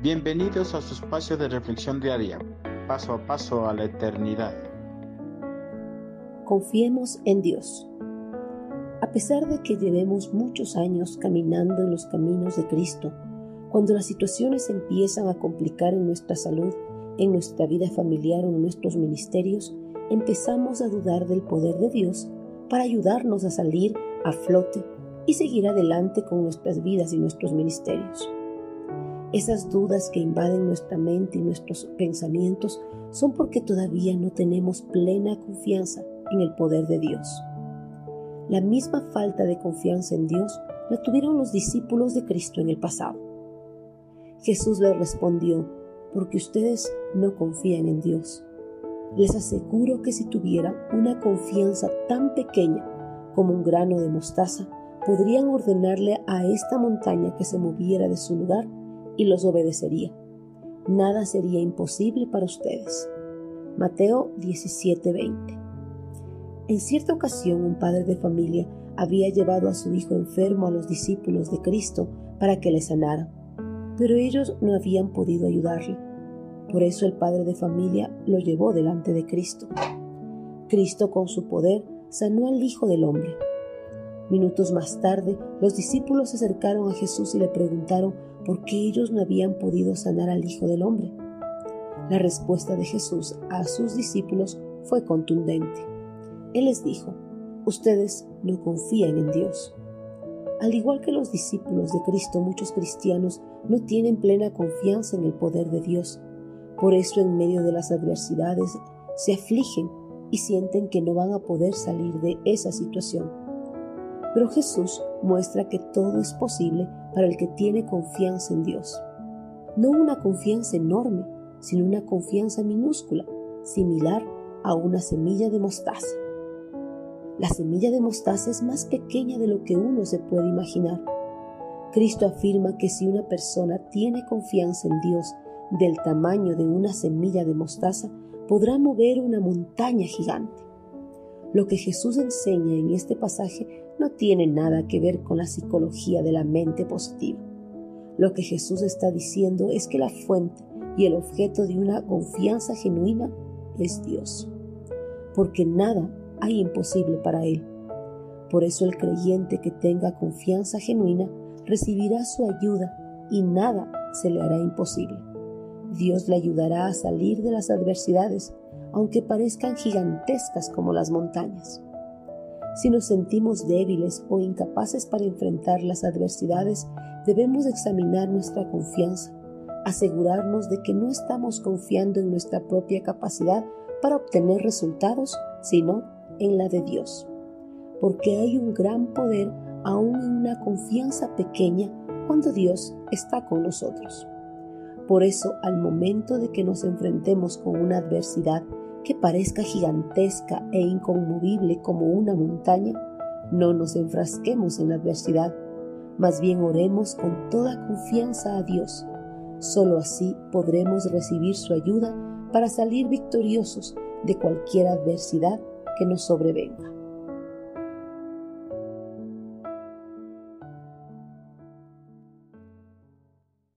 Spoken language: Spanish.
Bienvenidos a su espacio de reflexión diaria, paso a paso a la eternidad. Confiemos en Dios. A pesar de que llevemos muchos años caminando en los caminos de Cristo, cuando las situaciones empiezan a complicar en nuestra salud, en nuestra vida familiar o en nuestros ministerios, empezamos a dudar del poder de Dios para ayudarnos a salir a flote y seguir adelante con nuestras vidas y nuestros ministerios. Esas dudas que invaden nuestra mente y nuestros pensamientos son porque todavía no tenemos plena confianza en el poder de Dios. La misma falta de confianza en Dios la tuvieron los discípulos de Cristo en el pasado. Jesús les respondió, porque ustedes no confían en Dios. Les aseguro que si tuvieran una confianza tan pequeña como un grano de mostaza, podrían ordenarle a esta montaña que se moviera de su lugar y los obedecería. Nada sería imposible para ustedes. Mateo 17:20 En cierta ocasión un padre de familia había llevado a su hijo enfermo a los discípulos de Cristo para que le sanara, pero ellos no habían podido ayudarle. Por eso el padre de familia lo llevó delante de Cristo. Cristo con su poder sanó al Hijo del Hombre. Minutos más tarde, los discípulos se acercaron a Jesús y le preguntaron por qué ellos no habían podido sanar al Hijo del Hombre. La respuesta de Jesús a sus discípulos fue contundente. Él les dijo, ustedes no confían en Dios. Al igual que los discípulos de Cristo, muchos cristianos no tienen plena confianza en el poder de Dios. Por eso en medio de las adversidades se afligen y sienten que no van a poder salir de esa situación. Pero Jesús muestra que todo es posible para el que tiene confianza en Dios. No una confianza enorme, sino una confianza minúscula, similar a una semilla de mostaza. La semilla de mostaza es más pequeña de lo que uno se puede imaginar. Cristo afirma que si una persona tiene confianza en Dios del tamaño de una semilla de mostaza, podrá mover una montaña gigante. Lo que Jesús enseña en este pasaje no tiene nada que ver con la psicología de la mente positiva. Lo que Jesús está diciendo es que la fuente y el objeto de una confianza genuina es Dios, porque nada hay imposible para Él. Por eso el creyente que tenga confianza genuina recibirá su ayuda y nada se le hará imposible. Dios le ayudará a salir de las adversidades aunque parezcan gigantescas como las montañas. Si nos sentimos débiles o incapaces para enfrentar las adversidades, debemos examinar nuestra confianza, asegurarnos de que no estamos confiando en nuestra propia capacidad para obtener resultados, sino en la de Dios. Porque hay un gran poder aún en una confianza pequeña cuando Dios está con nosotros. Por eso, al momento de que nos enfrentemos con una adversidad que parezca gigantesca e inconmovible como una montaña, no nos enfrasquemos en la adversidad, más bien oremos con toda confianza a Dios. Solo así podremos recibir su ayuda para salir victoriosos de cualquier adversidad que nos sobrevenga.